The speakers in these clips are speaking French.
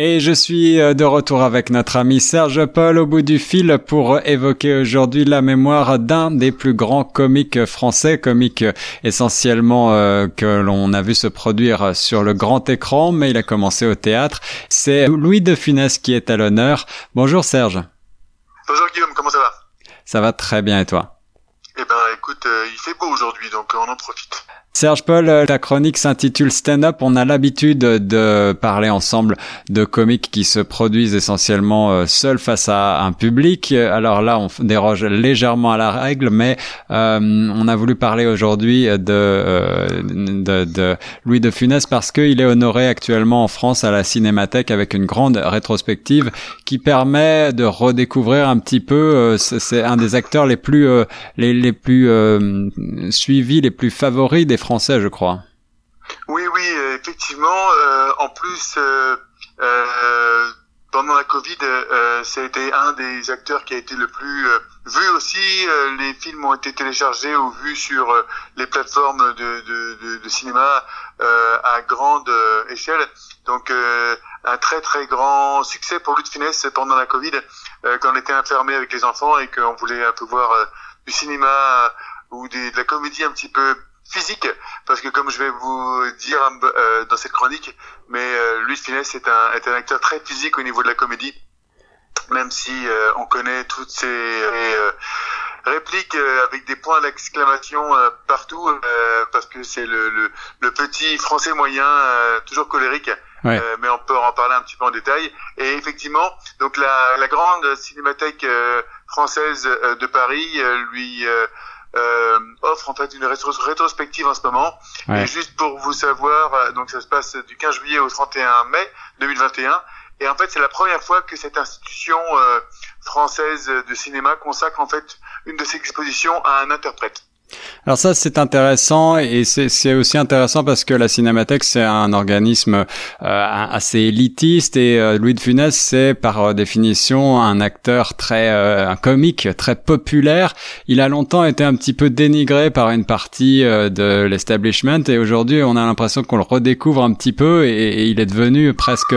Et je suis euh, de retour avec notre ami Serge Paul au bout du fil pour évoquer aujourd'hui la mémoire d'un des plus grands comiques français, comique essentiellement euh, que l'on a vu se produire sur le grand écran, mais il a commencé au théâtre. C'est Louis de Funès qui est à l'honneur. Bonjour Serge. Bonjour Guillaume, comment ça va? Ça va très bien et toi? Eh ben écoute, euh, il fait beau aujourd'hui, donc on en profite. Serge Paul, euh, ta chronique s'intitule Stand Up. On a l'habitude de parler ensemble de comiques qui se produisent essentiellement euh, seuls face à un public. Alors là, on déroge légèrement à la règle, mais euh, on a voulu parler aujourd'hui de, Louis de Funès parce qu'il est honoré actuellement en France à la Cinémathèque avec une grande rétrospective qui permet de redécouvrir un petit peu. C'est un des acteurs les plus les plus suivis, les plus favoris des français, je crois. Oui, oui, euh, effectivement. Euh, en plus, euh, pendant la Covid, ça a été un des acteurs qui a été le plus vu aussi. les films ont été téléchargés ou vus sur les plateformes de, cinéma à grande échelle. Donc, un très très grand succès pour lui de finesse pendant la Covid, quand on était enfermé avec les enfants et qu'on voulait un peu voir du cinéma ou de la comédie un petit peu physique, parce que comme je vais vous dire euh, dans cette chronique, mais euh, Louis Finesse est un, est un acteur très physique au niveau de la comédie, même si euh, on connaît toutes ses euh, répliques avec des points d'exclamation partout, parce que c'est le, le, le, petit français moyen, toujours colérique. mais on peut en parler un petit peu en détail. Et effectivement, donc la, la grande cinémathèque française de Paris lui euh, offre en fait une rétrospective en ce moment. Et juste pour vous savoir, euh, donc ça se passe du 15 juillet au 31 mai 2021. Et en fait, c'est la première fois que cette institution euh, française de cinéma consacre en fait une de ses expositions à un interprète. Alors ça c'est intéressant et c'est aussi intéressant parce que la Cinémathèque c'est un organisme euh, assez élitiste et euh, Louis de Funès c'est par euh, définition un acteur très un comique très populaire. Il a longtemps été un petit peu dénigré par une partie de l'establishment et aujourd'hui on a l'impression qu'on le redécouvre un petit peu et, et, il est devenu presque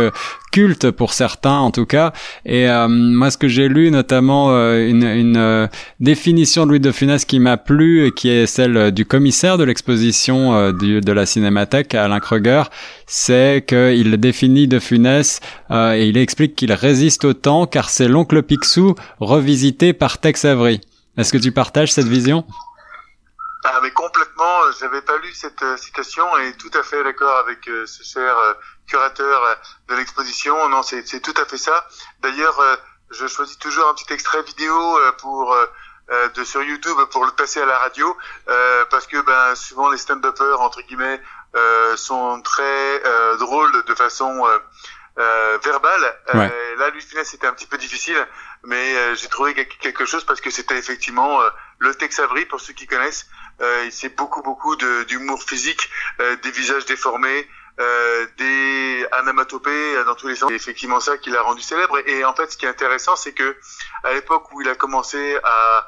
culte pour certains en tout cas. Et euh, moi, ce que j'ai lu, notamment euh, une, une euh, définition de Louis de Funès qui m'a plu, et qui est celle du commissaire de l'exposition de la Cinémathèque, Alain Kruger, c'est qu'il définit de Funès et il explique qu'il résiste au temps car c'est l'oncle Picsou revisité par Tex Avery. Est-ce que tu partages cette vision? Ah mais complètement, j'avais pas lu cette citation et tout à fait d'accord avec ce cher curateur euh, de l'exposition. Non, c'est tout à fait ça. D'ailleurs, euh, je choisis toujours un petit extrait vidéo euh, de sur YouTube pour le passer à la radio parce que ben souvent les stand-uppers entre guillemets sont très drôles de façon verbale. là, lui, finesse, c'était un petit peu difficile, mais j'ai trouvé quelque chose parce que c'était effectivement le Tex Avery pour ceux qui connaissent. c'est beaucoup beaucoup d'humour physique, des visages déformés, euh, des anamatopées dans tous les sens. C'est effectivement ça qui l'a rendu célèbre. Et, en fait, ce qui est intéressant, c'est que à l'époque où il a commencé à,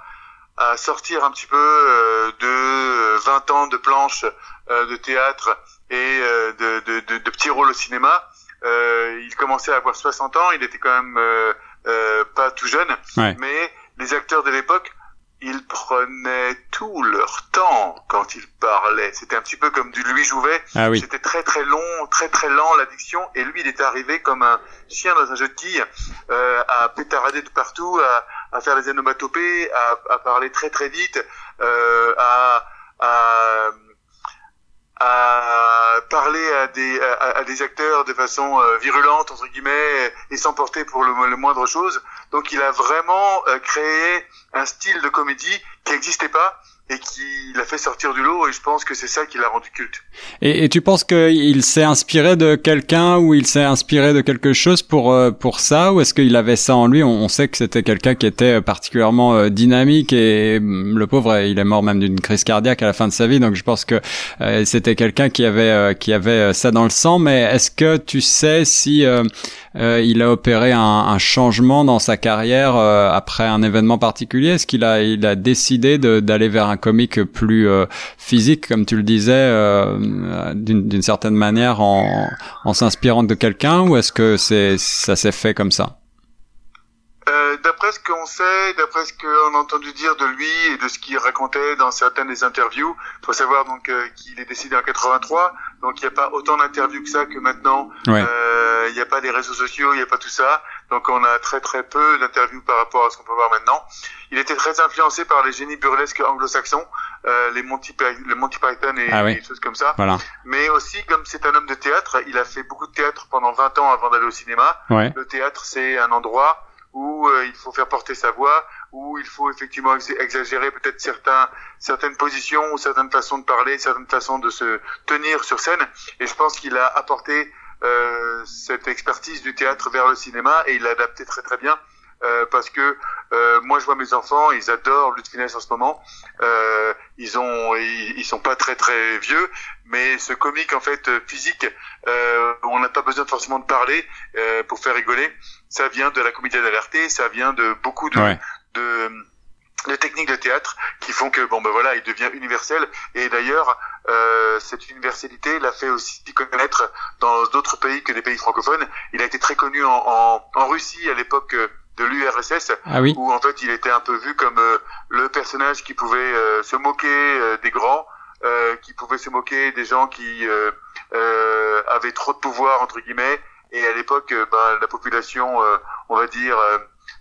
à sortir un petit peu euh, de 20 ans de planches euh, de théâtre et euh, de, de, de, de, petits rôles au cinéma, il commençait à avoir 60 ans. Il était quand même pas tout jeune, mais les acteurs de l'époque ils prenaient tout leur temps quand ils parlaient. C'était un petit peu comme du Louis Jouvet. Ah oui. C'était très très long, très très lent l'addiction. Et lui, il est arrivé comme un chien dans un jeu de quilles, euh, à pétarader de partout, à, à faire les onomatopées, à, à, parler très très vite, euh, à, à à parler à des, à, des acteurs de façon euh, virulente, entre guillemets, et s'emporter pour le, moindre chose. Donc il a vraiment euh, créé un style de comédie qui n'existait pas et qui l'a fait sortir du lot et je pense que c'est ça qui l'a rendu culte. Et, tu penses qu'il s'est inspiré de quelqu'un ou il s'est inspiré de quelque chose pour euh, pour ça ou est-ce qu'il avait ça en lui? On, sait que c'était quelqu'un qui était particulièrement euh, dynamique et mm, le pauvre il est mort même d'une crise cardiaque à la fin de sa vie donc je pense que euh, c'était quelqu'un qui avait qui avait ça dans le sang. Mais est-ce que tu sais si il a opéré un, un, changement dans sa carrière après un événement particulier? Est-ce qu'il a il a décidé d'aller vers un comique plus physique, comme tu le disais, d'une certaine manière, en, en s'inspirant de quelqu'un, ou est-ce que c'est ça s'est fait comme ça? Euh, d'après ce qu'on sait, d'après ce qu'on a entendu dire de lui et de ce qu'il racontait dans certaines des interviews, il faut savoir donc euh, qu'il est décédé en 83, donc il n'y a pas autant d'interviews que ça que maintenant. Euh, il n'y a pas des réseaux sociaux, il n'y a pas tout ça, donc on a très très peu d'interviews par rapport à ce qu'on peut voir maintenant. Il était très influencé par les génies burlesques anglo-saxons, les Monty, les Monty Python et ah des choses comme ça. Mais aussi, comme c'est un homme de théâtre, il a fait beaucoup de théâtre pendant 20 ans avant d'aller au cinéma. Le théâtre, c'est un endroit où euh, il faut faire porter sa voix, où il faut effectivement exagérer peut-être certains, certaines positions ou certaines façons de parler, certaines façons de se tenir sur scène. Et je pense qu'il a apporté euh, cette expertise du théâtre vers le cinéma et il l'a adapté très très bien. Euh, parce que euh, moi je vois mes enfants, ils adorent Lutte Finesse en ce moment. Euh, ils ont, ils, ils, sont pas très très vieux, mais ce comique en fait physique, euh, on n'a pas besoin forcément de parler pour faire rigoler. Ça vient de la comédie d'alerté, ça vient de beaucoup de, de de techniques de théâtre qui font que bon ben voilà il devient universel et d'ailleurs euh, cette universalité l'a fait aussi connaître dans d'autres pays que des pays francophones il a été très connu en, en, en Russie à l'époque de l'URSS, ah oui. où en fait il était un peu vu comme euh, le personnage qui pouvait euh, se moquer euh, des grands, qui pouvait se moquer des gens qui avaient trop de pouvoir entre guillemets. Et à l'époque, ben, la population, on va dire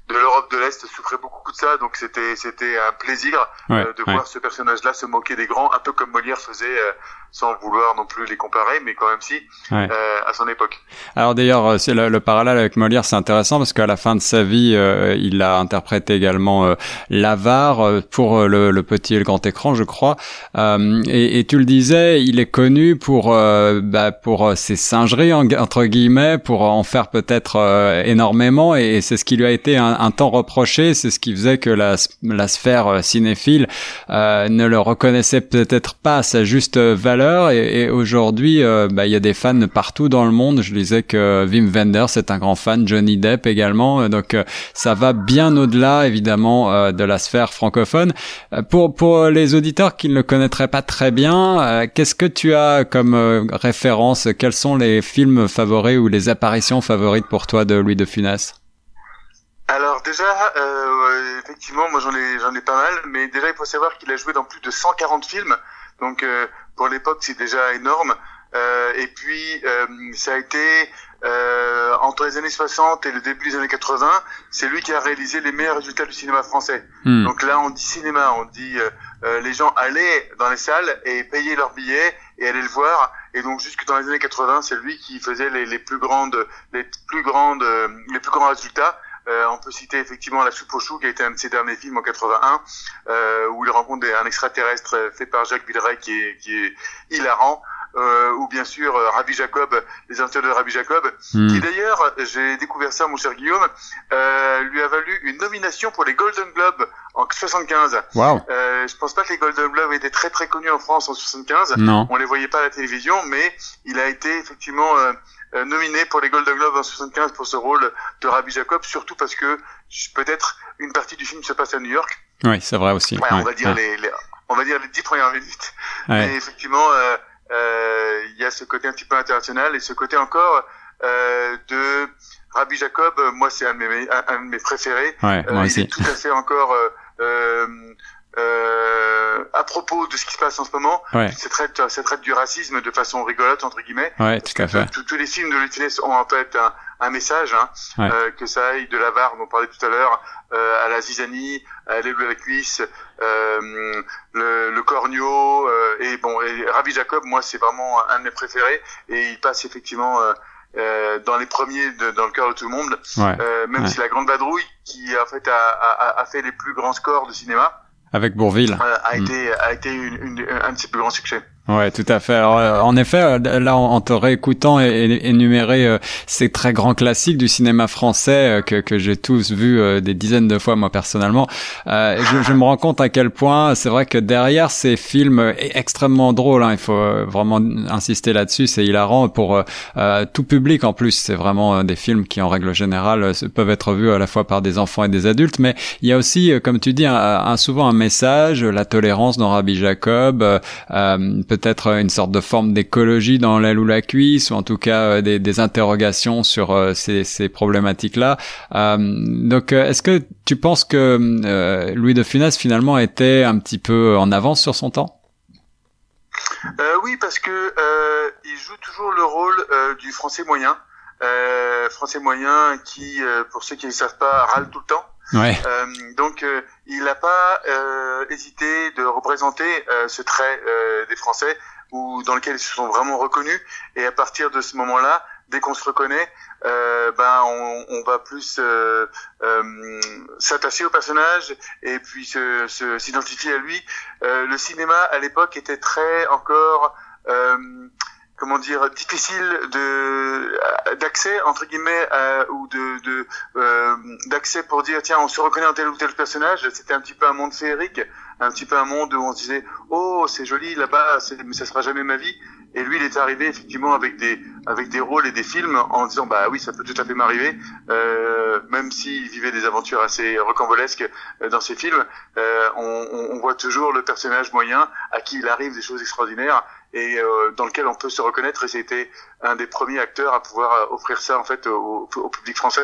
de l'Europe de l'Est souffrait beaucoup de ça, donc c'était c'était un plaisir euh, de voir ce personnage-là se moquer des grands, un peu comme Molière faisait, euh, sans vouloir non plus les comparer, mais quand même si, euh, à son époque. Alors d'ailleurs, c'est le, parallèle avec Molière, c'est intéressant parce qu'à la fin de sa vie, il a interprété également l'avare pour le, petit et le grand écran, je crois. Et, et, tu le disais, il est connu pour bah, pour ses singeries entre guillemets, pour en faire peut-être énormément, et c'est ce qui lui a été un un, temps reproché, c'est ce qui faisait que la, sphère euh, cinéphile euh, ne le reconnaissait peut-être pas à sa juste valeur. Et, aujourd'hui, euh, bah, il y a des fans partout dans le monde. Je disais que Wim Wenders est un grand fan, Johnny Depp également. Donc ça va bien au-delà, évidemment, de la sphère francophone. Pour pour les auditeurs qui ne le connaîtraient pas très bien, qu'est-ce que tu as comme référence? Quels sont les films favoris ou les apparitions favorites pour toi de Louis de Funès? Alors déjà, euh, effectivement, moi j'en ai j'en ai pas mal, mais déjà il faut savoir qu'il a joué dans plus de 140 films, donc euh, pour l'époque c'est déjà énorme. Euh, et puis euh, ça a été euh, entre les années 60 et le début des années 80, c'est lui qui a réalisé les meilleurs résultats du cinéma français. Hmm. Donc là on dit cinéma, on dit les gens allaient dans les salles et payaient leurs billets et allaient le voir. Et donc jusque dans les années 80, c'est lui qui faisait les, les plus grandes les plus grandes les plus grands résultats. Euh, on peut citer effectivement La soupe aux choux, qui a été un de ses derniers films en 81, euh, où il rencontre un extraterrestre fait par Jacques Villeray qui est, qui est hilarant. Euh, ou bien sûr euh, Rabbi Jacob, les aventures de Rabbi Jacob, hmm. qui d'ailleurs, j'ai découvert ça, mon cher Guillaume, euh, lui a valu une nomination pour les Golden Globes en 75. Wow. Euh, je pense pas que les Golden Globes étaient très très connus en France en 75. Non. On les voyait pas à la télévision, mais il a été effectivement euh, euh, nominé pour les Golden Globes en 75 pour ce rôle de Rabbi Jacob, surtout parce que peut-être une partie du film se passe à New York. Oui, c'est vrai aussi. Ouais, on va dire les, on va dire les dix premières minutes. Mais effectivement, euh, euh, il y a ce côté un petit peu international et ce côté encore euh, de Rabbi Jacob. Moi, c'est un, de mes, un, de mes préférés. Ouais, moi aussi. Il est tout à fait encore euh, à propos de ce qui se passe en ce moment, ouais. c'est traite, ça traite du racisme de façon rigolote entre guillemets. Ouais, tout à fait. Tous les films de Louis ont en fait un, un message, hein, euh, que ça aille de la barre dont on parlait tout à l'heure, euh, à la zizanie, à l'élu à la cuisse, euh, le, le corneau, euh, et bon, et Rabbi Jacob, moi c'est vraiment un de mes préférés, et il passe effectivement euh, dans les premiers de, dans le cœur de tout le monde, ouais. même si la Grande Vadrouille, qui en fait a, a, a fait les plus grands scores de cinéma, avec Bourville. a, mm. été, a été une, une, un ses plus grands succès. Ouais, tout à fait. Alors, euh, en effet, euh, là, en, te réécoutant et, énumérer euh, ces très grands classiques du cinéma français que, que j'ai tous vus des dizaines de fois moi personnellement, je, je, me rends compte à quel point c'est vrai que derrière ces films extrêmement drôles, hein, il faut vraiment insister là-dessus, c'est hilarant pour tout public en plus. C'est vraiment des films qui, en règle générale, peuvent être vus à la fois par des enfants et des adultes, mais il y a aussi, comme tu dis, un, souvent un message, la tolérance dans Rabbi Jacob peut-être une sorte de forme d'écologie dans l'aile ou la cuisse, ou en tout cas euh, des, des interrogations sur euh, ces, ces problématiques-là. Euh, donc, est-ce que tu penses que Louis de Funès finalement était un petit peu en avance sur son temps? Euh, Oui, parce que il joue toujours le rôle du français moyen. français moyen qui, pour ceux qui ne savent pas, râle tout le temps. Ouais. Euh, donc, euh, il n'a pas euh, hésité de représenter euh, ce trait euh, des Français, ou dans lequel ils se sont vraiment reconnus. Et à partir de ce moment-là, dès qu'on se reconnaît, ben on, on, va plus s'attacher au personnage et puis s'identifier se, à lui. le cinéma à l'époque était très encore comment dire difficile de d'accès entre guillemets ou de euh, d'accès pour dire tiens on se reconnaît en tel ou tel personnage. C'était un petit peu un monde féerique un petit peu un monde où on se disait oh c'est joli là-bas mais ça sera jamais ma vie. Et lui il est arrivé effectivement avec des avec des rôles et des films en disant bah oui ça peut tout à fait m'arriver euh, même s'il vivait des aventures assez rocambolesques euh, dans ses films euh, on, on, voit toujours le personnage moyen à qui il arrive des choses extraordinaires et euh, dans lequel on peut se reconnaître et c'était un des premiers acteurs à pouvoir euh, offrir ça en fait au, au public français.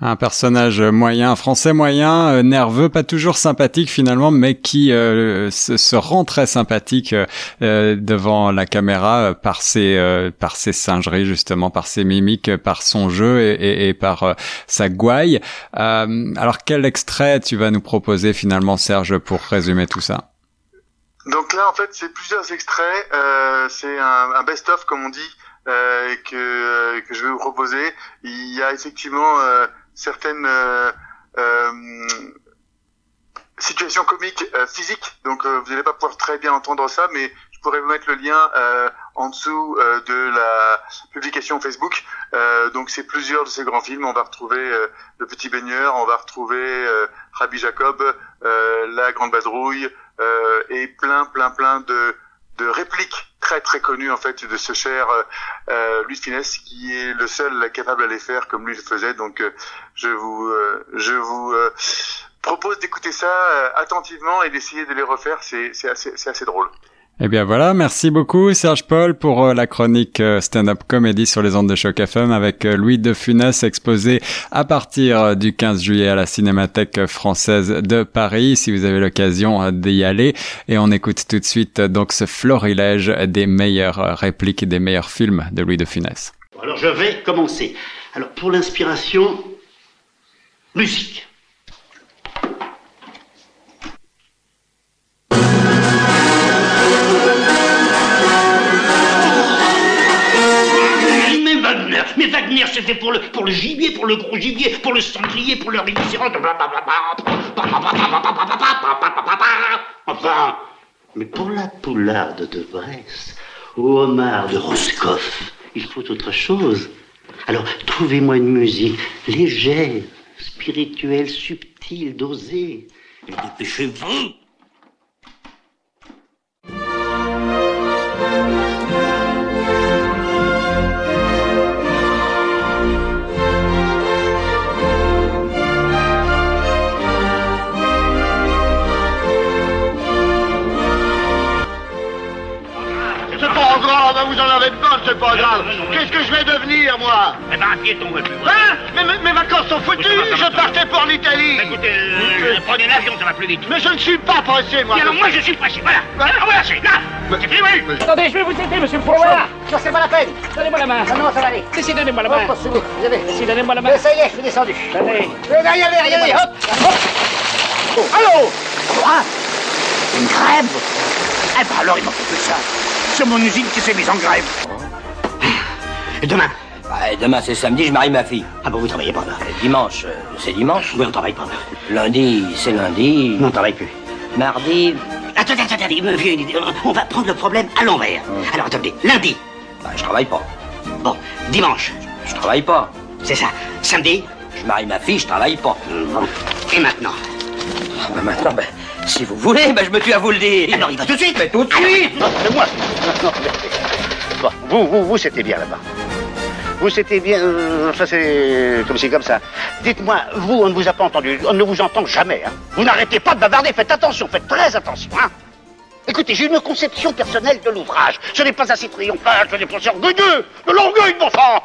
Un personnage moyen, français moyen, euh, nerveux, pas toujours sympathique finalement, mais qui se, se, rend très sympathique devant la caméra par ses par ses singeries justement, par ses mimiques, par son jeu et, et, et par sa gouaille. alors quel extrait tu vas nous proposer finalement, Serge, pour résumer tout ça? Donc là, en fait, c'est plusieurs extraits. Euh, c'est un, un best-of, comme on dit, euh, que, que je vais vous proposer. Il y a effectivement euh, certaines euh, euh, situations comiques physiques. Donc vous n'allez pas pouvoir très bien entendre ça, mais je pourrais vous mettre le lien en dessous de la publication Facebook. donc c'est plusieurs de ces grands films. On va retrouver Le Petit Baigneur, on va retrouver Rabbi Jacob, La Grande Badrouille, euh, et plein, plein, plein de, de répliques très très connues en fait de ce cher euh, euh Louis Finesse qui est le seul capable à les faire comme lui le faisait. Donc euh, je vous je vous propose d'écouter ça attentivement et d'essayer de les refaire. C'est assez c'est assez drôle. Eh bien voilà, merci beaucoup Serge Paul pour euh, la chronique euh, stand-up comedy sur les ondes de choc FM avec euh, Louis de Funès exposé à partir du 15 juillet à la Cinémathèque française de Paris si vous avez l'occasion d'y aller et on écoute tout de suite donc ce florilège des meilleures répliques et des meilleurs films de Louis de Funès. Alors je vais commencer. Alors pour l'inspiration, musique. C'est fait pour le, pour le gibier, pour le gros gibier, pour le sanglier, pour le rhinocéros. Enfin, mais pour la poularde de Brest, ou homard de Roscoff, il faut autre chose. Alors, trouvez-moi une musique légère, spirituelle, subtile, dosée. Et dépêchez-vous en avez de bonnes, c'est pas grave. Qu'est-ce que je vais devenir, moi Eh ben, un piéton, ouais, plus. Hein mais, mes vacances sont foutues, je partais pour l'Italie. Écoutez, euh, prenez l'avion, ça va plus vite. Mais je ne suis pas pressé, moi. alors, moi, je suis pressé, voilà. Alors, voilà, c'est là. C'est fini, oui. Attendez, je vais vous aider, monsieur Poirot. Voilà, ça, c'est pas la peine. Donnez-moi la main. Ah non, ça va aller. Si, donnez-moi la main. Hop, vous. Vous avez. Si, donnez-moi la main. Mais ça y est, je suis descendu. Allez. Allez, allez, allez, hop, hop. Oh, allô Quoi? Une grève Eh ben, alors, il m'en faut plus ça. C'est mon usine qui s'est mise en grève. Et demain bah, Demain, c'est samedi, je marie ma fille. Ah bon, vous travaillez pas là Dimanche, euh, c'est dimanche. Oui, on travaille pas Lundi, c'est lundi. Non, on travaille plus. Mardi... Attendez, attendez, attendez, idée. On va prendre le problème à l'envers. Alors attendez, lundi. Bah, je travaille pas. Bon, dimanche. Je travaille pas. C'est ça. Samedi. Je marie ma fille, je travaille pas. Bon. Et maintenant Ah, bah, maintenant, ben, si vous voulez, ben, je me tue à vous le dire. Alors il va tout de suite Mais tout de suite Non, c'est moi. Non, mais- Bon, vous, vous, vous, c'était bien là-bas. Vous, c'était bien. euh, ça, c'est comme c'est comme ça. Dites-moi, vous, on ne vous a pas entendu. On ne vous entend jamais. Hein. Vous n'arrêtez pas de bavarder. Faites attention, faites très attention. Hein. Écoutez, j'ai une conception personnelle de l'ouvrage. Ce n'est pas assez triomphal, ce n'est pas assez orgueilleux. De l'orgueil, bon sang.